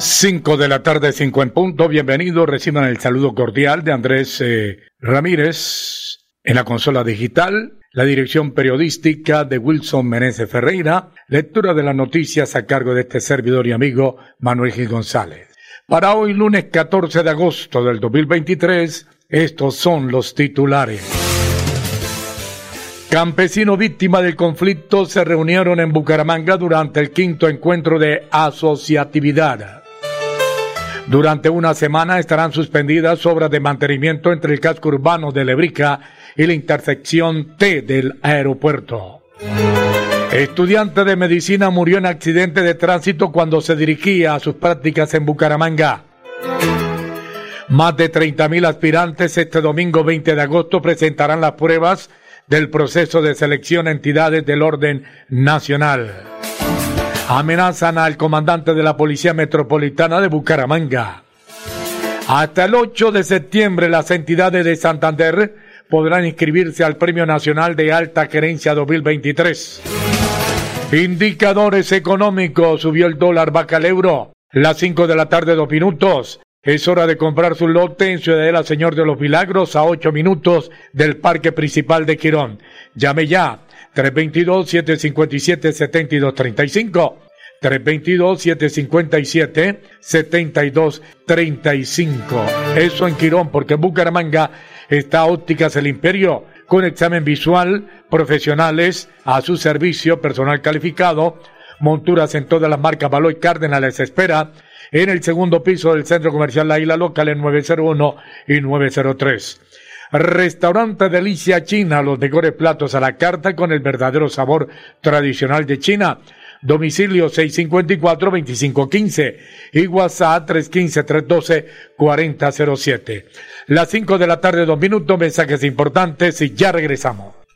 5 de la tarde, 5 en punto. Bienvenidos. Reciban el saludo cordial de Andrés eh, Ramírez en la consola digital. La dirección periodística de Wilson Meneses Ferreira. Lectura de las noticias a cargo de este servidor y amigo Manuel Gil González. Para hoy, lunes 14 de agosto del 2023, estos son los titulares. Campesinos víctimas del conflicto se reunieron en Bucaramanga durante el quinto encuentro de asociatividad. Durante una semana estarán suspendidas obras de mantenimiento entre el casco urbano de Lebrica y la intersección T del aeropuerto. Estudiante de medicina murió en accidente de tránsito cuando se dirigía a sus prácticas en Bucaramanga. Más de 30.000 aspirantes este domingo 20 de agosto presentarán las pruebas del proceso de selección a entidades del orden nacional amenazan al comandante de la Policía Metropolitana de Bucaramanga. Hasta el 8 de septiembre las entidades de Santander podrán inscribirse al Premio Nacional de Alta Gerencia 2023. Indicadores económicos, subió el dólar, vaca al euro. Las 5 de la tarde, dos minutos. Es hora de comprar su lote en Ciudadela Señor de los Milagros a 8 minutos del Parque Principal de Quirón. Llame ya 322-757-7235. 322-757-7235. Eso en Quirón, porque en Bucaramanga está Ópticas El Imperio, con examen visual, profesionales a su servicio, personal calificado, monturas en todas las marcas Baloy Cárdenas les espera en el segundo piso del Centro Comercial La Isla Local en 901 y 903. Restaurante Delicia China, los mejores platos a la carta con el verdadero sabor tradicional de China. Domicilio 654-2515 y WhatsApp 315-312-4007. Las 5 de la tarde, dos minutos, mensajes importantes y ya regresamos.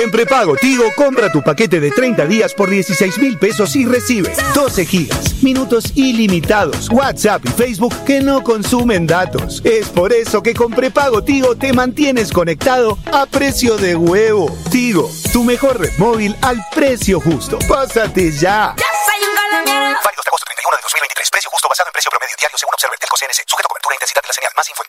En prepago Tigo, compra tu paquete de 30 días por 16 mil pesos y recibe 12 gigas, minutos ilimitados, WhatsApp y Facebook que no consumen datos. Es por eso que con prepago Tigo te mantienes conectado a precio de huevo. Tigo, tu mejor red móvil al precio justo. Pásate ya. Ya soy un colombiano. Válido hasta agosto 31 de 2023. Precio justo basado en precio promedio diario según Observer Telco CNC. Sujeto cobertura e intensidad de la señal. Más info en.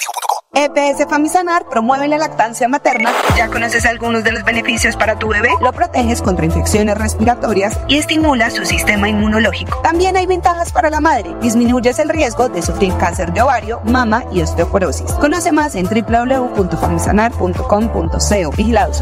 EPS Famisanar promueve la lactancia materna. ¿Ya conoces algunos de los beneficios para tu bebé? Lo proteges contra infecciones respiratorias y estimula su sistema inmunológico. También hay ventajas para la madre. Disminuyes el riesgo de sufrir cáncer de ovario, mama y osteoporosis. Conoce más en www.famisanar.com.co. Vigilados.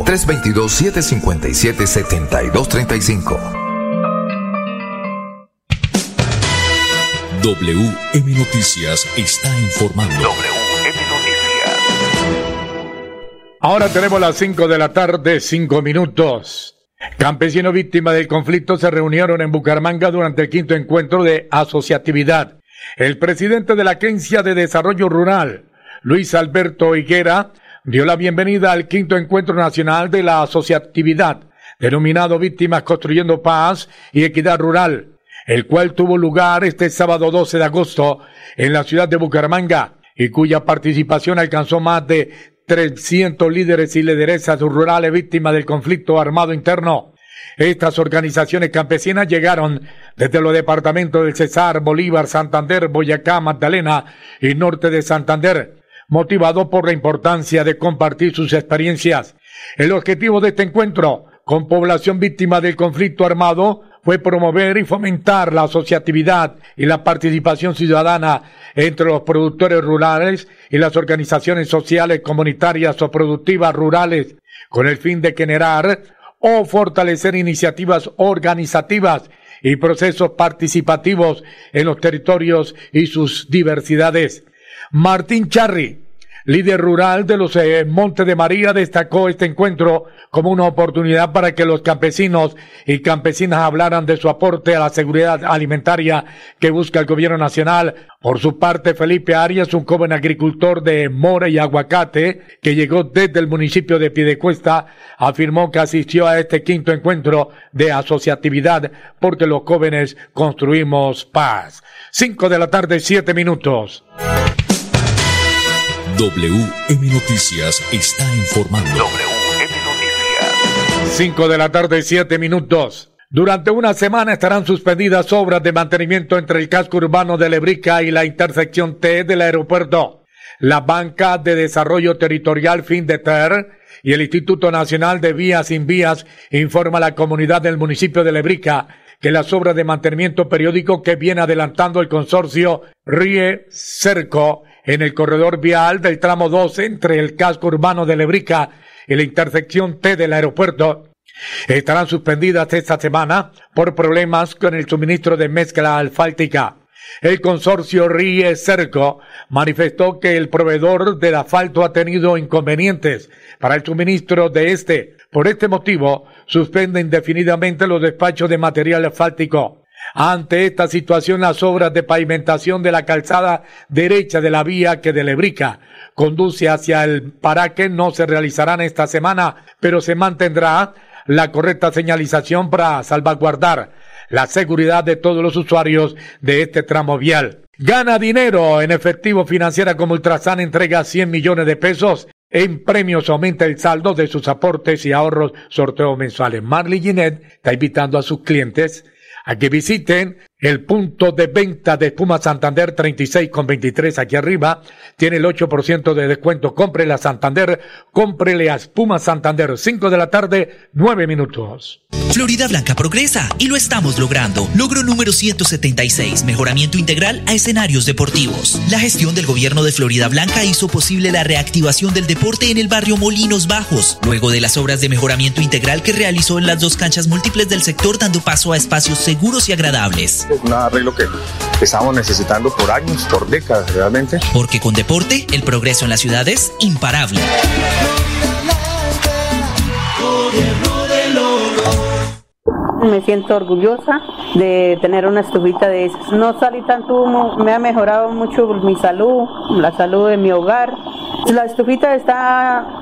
322-757-7235. WM Noticias está informando. WM Noticias. Ahora tenemos las 5 de la tarde, 5 minutos. Campesinos víctimas del conflicto se reunieron en Bucaramanga durante el quinto encuentro de asociatividad. El presidente de la Agencia de Desarrollo Rural, Luis Alberto Higuera, dio la bienvenida al quinto encuentro nacional de la asociatividad, denominado Víctimas Construyendo Paz y Equidad Rural, el cual tuvo lugar este sábado 12 de agosto en la ciudad de Bucaramanga y cuya participación alcanzó más de 300 líderes y lideresas rurales víctimas del conflicto armado interno. Estas organizaciones campesinas llegaron desde los departamentos del Cesar, Bolívar, Santander, Boyacá, Magdalena y norte de Santander, motivado por la importancia de compartir sus experiencias. El objetivo de este encuentro con población víctima del conflicto armado fue promover y fomentar la asociatividad y la participación ciudadana entre los productores rurales y las organizaciones sociales comunitarias o productivas rurales con el fin de generar o fortalecer iniciativas organizativas y procesos participativos en los territorios y sus diversidades. Martín Charri, líder rural de los eh, Montes de María, destacó este encuentro como una oportunidad para que los campesinos y campesinas hablaran de su aporte a la seguridad alimentaria que busca el gobierno nacional. Por su parte, Felipe Arias, un joven agricultor de mora y aguacate que llegó desde el municipio de Piedecuesta, afirmó que asistió a este quinto encuentro de asociatividad porque los jóvenes construimos paz. Cinco de la tarde, siete minutos. WM Noticias está informando. WM Noticias. 5 de la tarde, 7 minutos. Durante una semana estarán suspendidas obras de mantenimiento entre el casco urbano de Lebrica y la intersección T del aeropuerto. La Banca de Desarrollo Territorial FINDETER y el Instituto Nacional de Vías Sin Vías informa a la comunidad del municipio de Lebrica que las obras de mantenimiento periódico que viene adelantando el consorcio RIE Cerco en el corredor vial del tramo 2 entre el casco urbano de Lebrica y la intersección T del aeropuerto estarán suspendidas esta semana por problemas con el suministro de mezcla alfáltica. El consorcio Ríe Cerco manifestó que el proveedor del asfalto ha tenido inconvenientes para el suministro de este. Por este motivo, suspende indefinidamente los despachos de material asfáltico. Ante esta situación, las obras de pavimentación de la calzada derecha de la vía que de Lebrica conduce hacia el Paraque no se realizarán esta semana, pero se mantendrá la correcta señalización para salvaguardar la seguridad de todos los usuarios de este tramo vial. Gana dinero en efectivo financiera como Ultrasan entrega 100 millones de pesos en premios aumenta el saldo de sus aportes y ahorros sorteo mensuales. Marley Ginet está invitando a sus clientes a que visiten el punto de venta de Espuma Santander 36 con 23 aquí arriba. Tiene el 8% de descuento. Cómprele a Santander, cómprele a Espuma Santander. 5 de la tarde, 9 minutos. Florida Blanca progresa y lo estamos logrando. Logro número 176, mejoramiento integral a escenarios deportivos. La gestión del gobierno de Florida Blanca hizo posible la reactivación del deporte en el barrio Molinos Bajos, luego de las obras de mejoramiento integral que realizó en las dos canchas múltiples del sector dando paso a espacios seguros y agradables. Es un arreglo que estamos necesitando por años, por décadas realmente. Porque con deporte, el progreso en la ciudad es imparable. Me siento orgullosa de tener una estufita de esas. No salí tanto humo, me ha mejorado mucho mi salud, la salud de mi hogar. La estufita está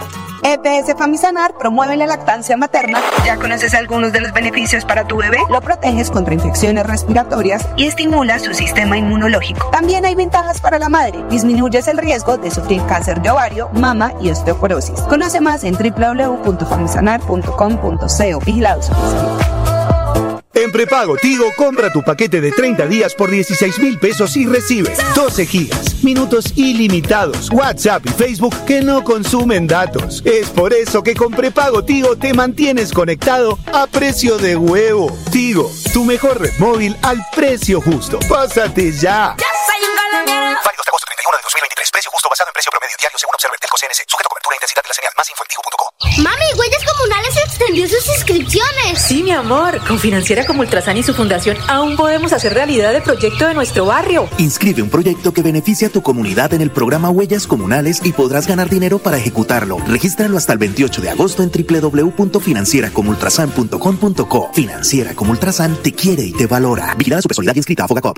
EPS Famisanar promueve la lactancia materna. ¿Ya conoces algunos de los beneficios para tu bebé? Lo proteges contra infecciones respiratorias y estimula su sistema inmunológico. También hay ventajas para la madre. Disminuyes el riesgo de sufrir cáncer de ovario, mama y osteoporosis. Conoce más en www.famisanar.com.co. Vigilados. En prepago Tigo, compra tu paquete de 30 días por 16 mil pesos y recibe 12 gigas, minutos ilimitados, WhatsApp y Facebook que no consumen datos. Es por eso que con prepago Tigo te mantienes conectado a precio de huevo. Tigo, tu mejor red móvil al precio justo. Pásate ya. Ya de 2023. Precio justo basado en precio promedio diario según Observer del CNS. Sujeto cobertura e intensidad de la señal. Más info en Mami, Huellas Comunales extendió sus inscripciones. Sí, mi amor. Con Financiera como Ultrasan y su fundación aún podemos hacer realidad el proyecto de nuestro barrio. Inscribe un proyecto que beneficie a tu comunidad en el programa Huellas Comunales y podrás ganar dinero para ejecutarlo. Regístralo hasta el 28 de agosto en www.financieracomultrasan.com.co. Financiera como Ultrasan te quiere y te valora. Vigilada su personalidad inscrita a Fogacop.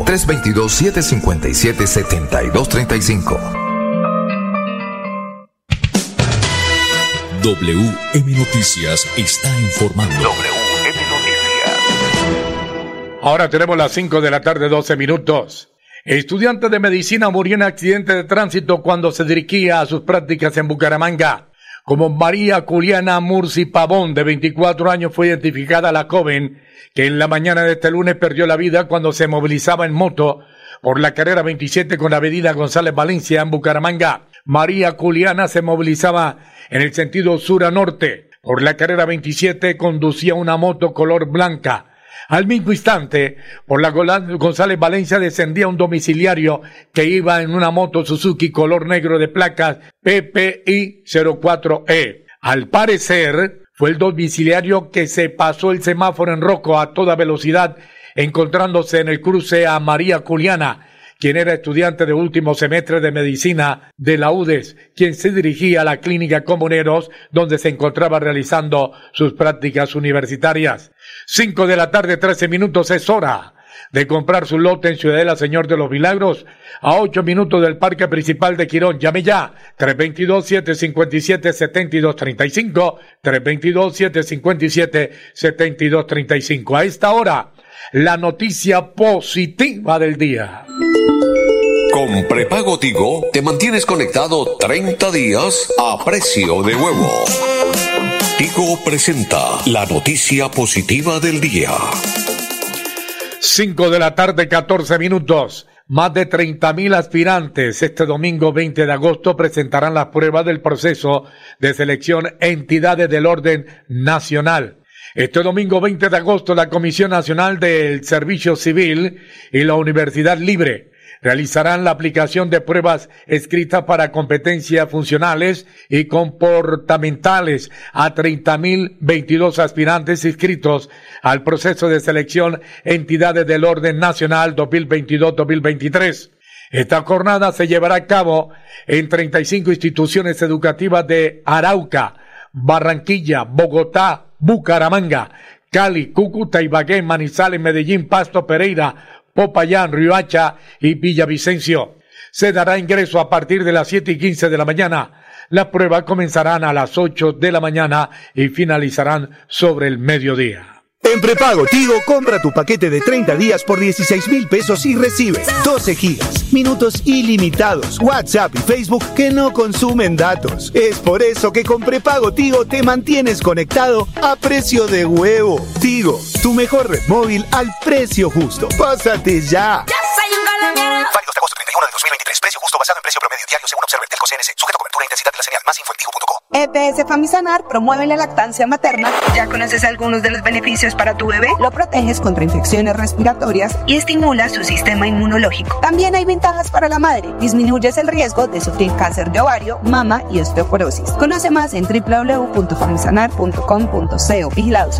322-757-7235. WM Noticias está informando. WM Noticias. Ahora tenemos las 5 de la tarde, 12 minutos. Estudiante de medicina murió en accidente de tránsito cuando se dirigía a sus prácticas en Bucaramanga. Como María Juliana Murci Pavón, de 24 años, fue identificada la joven que en la mañana de este lunes perdió la vida cuando se movilizaba en moto por la carrera 27 con la avenida González Valencia en Bucaramanga. María Juliana se movilizaba en el sentido sur a norte. Por la carrera 27 conducía una moto color blanca. Al mismo instante, por la González Valencia descendía un domiciliario que iba en una moto Suzuki color negro de placas PPI 04E. Al parecer, fue el domiciliario que se pasó el semáforo en rojo a toda velocidad, encontrándose en el cruce a María Juliana, quien era estudiante de último semestre de medicina de la UDES, quien se dirigía a la clínica Comuneros, donde se encontraba realizando sus prácticas universitarias. Cinco de la tarde, trece minutos, es hora de comprar su lote en Ciudadela Señor de los Milagros, a ocho minutos del parque principal de Quirón. Llame ya, 322-757-7235, 322-757-7235. A esta hora, la noticia positiva del día. Con prepago Tigo te mantienes conectado 30 días a precio de huevo. Tigo presenta la noticia positiva del día. 5 de la tarde, 14 minutos. Más de 30 mil aspirantes este domingo 20 de agosto presentarán las pruebas del proceso de selección entidades del orden nacional. Este domingo 20 de agosto la Comisión Nacional del Servicio Civil y la Universidad Libre realizarán la aplicación de pruebas escritas para competencias funcionales y comportamentales a 30.022 aspirantes inscritos al proceso de selección entidades del orden nacional 2022-2023. Esta jornada se llevará a cabo en 35 instituciones educativas de Arauca, Barranquilla, Bogotá, Bucaramanga, Cali, Cúcuta, Ibagué, Manizales, Medellín, Pasto, Pereira, Popayán, Riohacha y Villavicencio. Se dará ingreso a partir de las 7 y 15 de la mañana. Las pruebas comenzarán a las 8 de la mañana y finalizarán sobre el mediodía. En prepago Tigo, compra tu paquete de 30 días por 16 mil pesos y recibe 12 gigas, minutos ilimitados, WhatsApp y Facebook que no consumen datos. Es por eso que con prepago Tigo te mantienes conectado a precio de huevo. Tigo, tu mejor red móvil al precio justo. Pásate ya. Ya soy un colombiano. Válido hasta agosto 31 de 2023. Precio justo basado en precio diario según Observer Telco CNC. Sujeto cobertura e intensidad de la señal. Más info en. EPS Famisanar promueve la lactancia materna. ¿Ya conoces algunos de los beneficios para tu bebé? Lo proteges contra infecciones respiratorias y estimula su sistema inmunológico. También hay ventajas para la madre. Disminuyes el riesgo de sufrir cáncer de ovario, mama y osteoporosis. Conoce más en www.famisanar.com.co. Vigilados.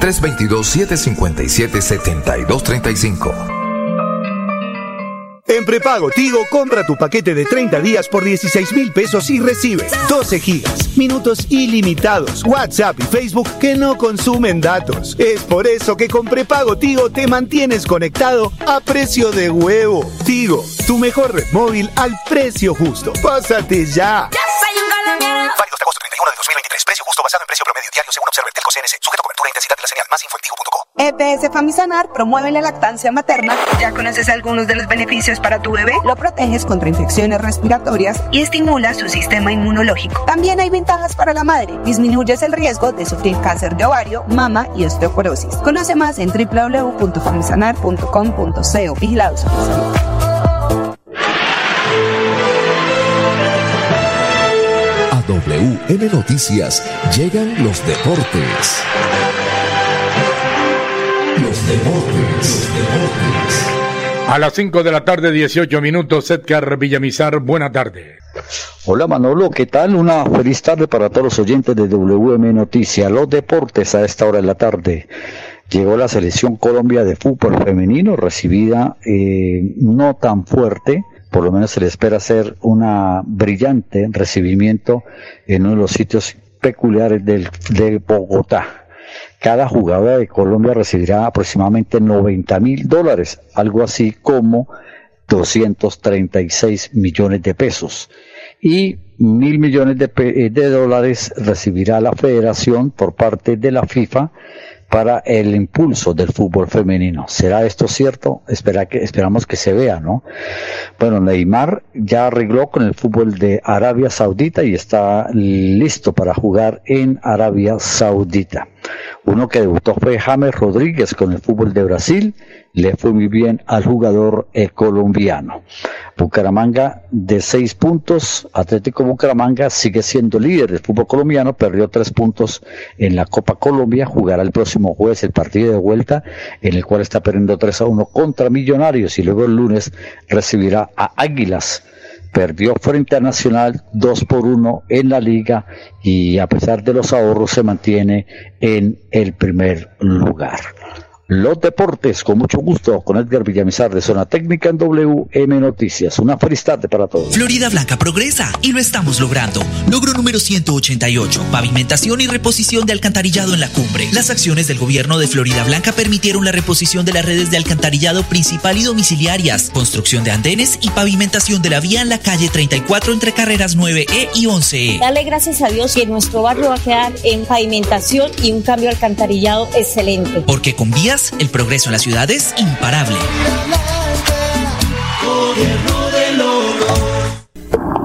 322-757-7235. En prepago Tigo, compra tu paquete de 30 días por 16 mil pesos y recibe 12 gigas, minutos ilimitados, WhatsApp y Facebook que no consumen datos. Es por eso que con prepago Tigo te mantienes conectado a precio de huevo. Tigo, tu mejor red móvil al precio justo. Pásate ya. Ya diario según Observer. Sujeto cobertura e intensidad de la señal. Más info. EPS Famisanar promueve la lactancia materna. ¿Ya conoces algunos de los beneficios para tu bebé? Lo proteges contra infecciones respiratorias y estimula su sistema inmunológico. También hay ventajas para la madre. Disminuyes el riesgo de sufrir cáncer de ovario, mama y osteoporosis. Conoce más en www.famisanar.com.co. Vigilados. WM Noticias llegan los deportes. Los deportes, los deportes. A las 5 de la tarde, 18 minutos, Edgar Villamizar, buena tarde. Hola Manolo, ¿qué tal? Una feliz tarde para todos los oyentes de WM Noticias. Los deportes a esta hora de la tarde. Llegó la selección Colombia de fútbol femenino, recibida eh, no tan fuerte, por lo menos se le espera hacer una brillante recibimiento en uno de los sitios peculiares de Bogotá. Cada jugadora de Colombia recibirá aproximadamente 90 mil dólares, algo así como 236 millones de pesos. Y mil millones pe- de dólares recibirá la federación por parte de la FIFA para el impulso del fútbol femenino. ¿Será esto cierto? Espera que, esperamos que se vea, ¿no? Bueno, Neymar ya arregló con el fútbol de Arabia Saudita y está listo para jugar en Arabia Saudita. Uno que debutó fue James Rodríguez con el fútbol de Brasil. Le fue muy bien al jugador eh, colombiano. Bucaramanga de seis puntos. Atlético Bucaramanga sigue siendo líder del fútbol colombiano. Perdió tres puntos en la Copa Colombia. Jugará el próximo jueves el partido de vuelta en el cual está perdiendo 3 a 1 contra Millonarios y luego el lunes recibirá a Águilas perdió frente a Nacional 2 por 1 en la liga y a pesar de los ahorros se mantiene en el primer lugar. Los deportes, con mucho gusto, con Edgar Villamizar de Zona Técnica en WM Noticias. Una feliz tarde para todos. Florida Blanca progresa y lo estamos logrando. Logro número 188, pavimentación y reposición de alcantarillado en la cumbre. Las acciones del gobierno de Florida Blanca permitieron la reposición de las redes de alcantarillado principal y domiciliarias, construcción de andenes y pavimentación de la vía en la calle 34 entre carreras 9E y 11E. Dale gracias a Dios que nuestro barrio va a quedar en pavimentación y un cambio alcantarillado excelente. Porque con el progreso en la ciudad es imparable.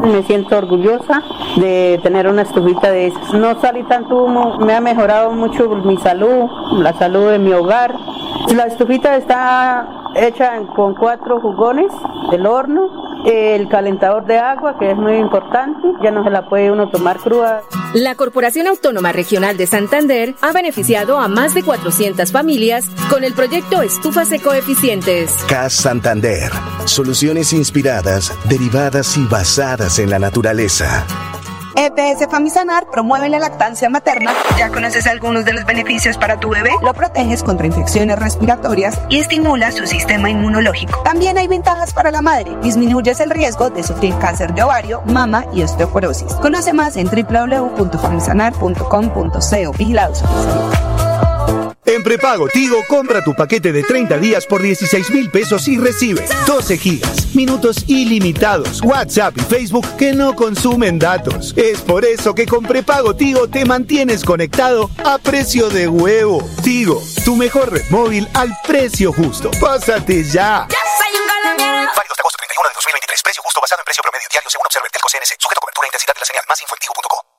Me siento orgullosa de tener una estufita de esas. No salí tanto humo, me ha mejorado mucho mi salud, la salud de mi hogar. La estufita está hecha con cuatro jugones del horno, el calentador de agua, que es muy importante, ya no se la puede uno tomar cruda. La Corporación Autónoma Regional de Santander ha beneficiado a más de 400 familias con el proyecto Estufas Ecoeficientes. CAS Santander. Soluciones inspiradas, derivadas y basadas en la naturaleza. EPS Famisanar promueve la lactancia materna. Ya conoces algunos de los beneficios para tu bebé. Lo proteges contra infecciones respiratorias y estimula su sistema inmunológico. También hay ventajas para la madre. Disminuyes el riesgo de sufrir cáncer de ovario, mama y osteoporosis. Conoce más en www.famisanar.com.co. Vigilados. En prepago Tigo, compra tu paquete de 30 días por 16 mil pesos y recibe 12 gigas, minutos ilimitados, WhatsApp y Facebook que no consumen datos. Es por eso que con prepago Tigo te mantienes conectado a precio de huevo. Tigo, tu mejor red móvil al precio justo. Pásate ya. Válido hasta agosto 31 de 2023. Precio justo basado en precio promedio diario según Observer Telco CNC. Sujeto a cobertura e intensidad de la señal. Más info en tigo.co.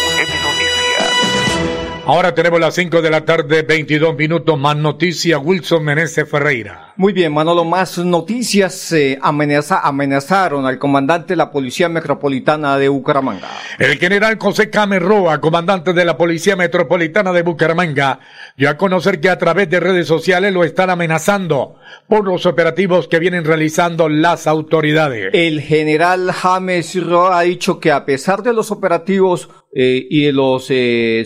Ahora tenemos las 5 de la tarde, 22 minutos. Más noticias, Wilson Meneses Ferreira. Muy bien, Manolo, más noticias. Eh, amenaza, amenazaron al comandante de la Policía Metropolitana de Bucaramanga. El general José Camerroa, comandante de la Policía Metropolitana de Bucaramanga, dio a conocer que a través de redes sociales lo están amenazando por los operativos que vienen realizando las autoridades. El general James Roa ha dicho que a pesar de los operativos eh, y de los eh,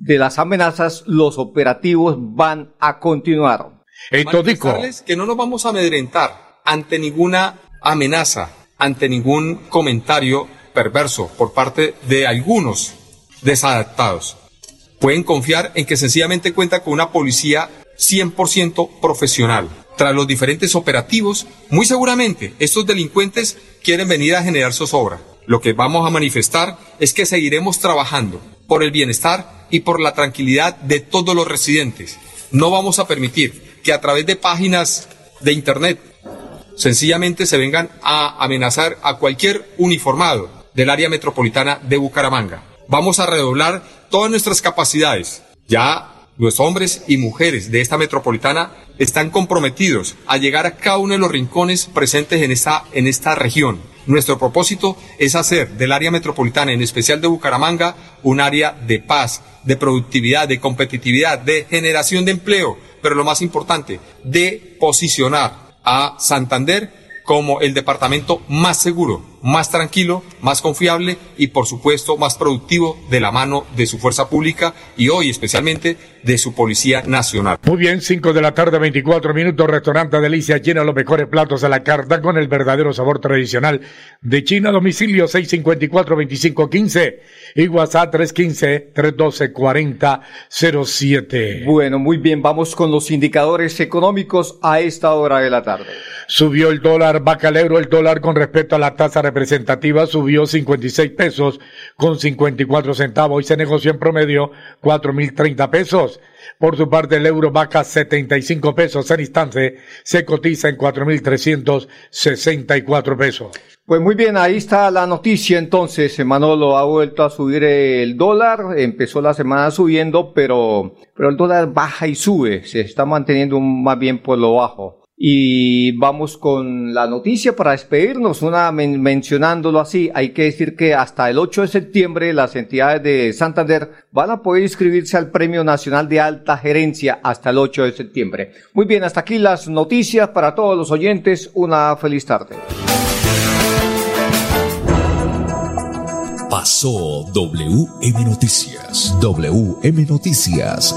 de las amenazas, los operativos van a continuar. Manifestarles que no nos vamos a amedrentar ante ninguna amenaza, ante ningún comentario perverso por parte de algunos desadaptados. Pueden confiar en que sencillamente cuenta con una policía 100% profesional. Tras los diferentes operativos, muy seguramente estos delincuentes quieren venir a generar zozobra. Lo que vamos a manifestar es que seguiremos trabajando por el bienestar y por la tranquilidad de todos los residentes. No vamos a permitir que a través de páginas de Internet sencillamente se vengan a amenazar a cualquier uniformado del área metropolitana de Bucaramanga. Vamos a redoblar todas nuestras capacidades. Ya los hombres y mujeres de esta metropolitana están comprometidos a llegar a cada uno de los rincones presentes en esta, en esta región. Nuestro propósito es hacer del área metropolitana, en especial de Bucaramanga, un área de paz, de productividad, de competitividad, de generación de empleo, pero lo más importante, de posicionar a Santander como el departamento más seguro, más tranquilo, más confiable y por supuesto más productivo de la mano de su fuerza pública y hoy especialmente de su Policía Nacional. Muy bien, 5 de la tarde, 24 minutos, restaurante Delicia llena los mejores platos a la carta con el verdadero sabor tradicional de China, domicilio 654-2515 y WhatsApp 315-312-4007. Bueno, muy bien, vamos con los indicadores económicos a esta hora de la tarde. Subió el dólar, vaca al euro, el dólar con respecto a la tasa representativa subió 56 pesos con 54 centavos y se negoció en promedio 4.030 pesos. Por su parte, el euro vaca 75 pesos en instante, se cotiza en 4.364 pesos. Pues muy bien, ahí está la noticia entonces. Manolo ha vuelto a subir el dólar, empezó la semana subiendo, pero, pero el dólar baja y sube, se está manteniendo más bien por lo bajo. Y vamos con la noticia para despedirnos, una mencionándolo así, hay que decir que hasta el 8 de septiembre las entidades de Santander van a poder inscribirse al Premio Nacional de Alta Gerencia hasta el 8 de septiembre. Muy bien, hasta aquí las noticias para todos los oyentes, una feliz tarde. Pasó WM Noticias. WM Noticias.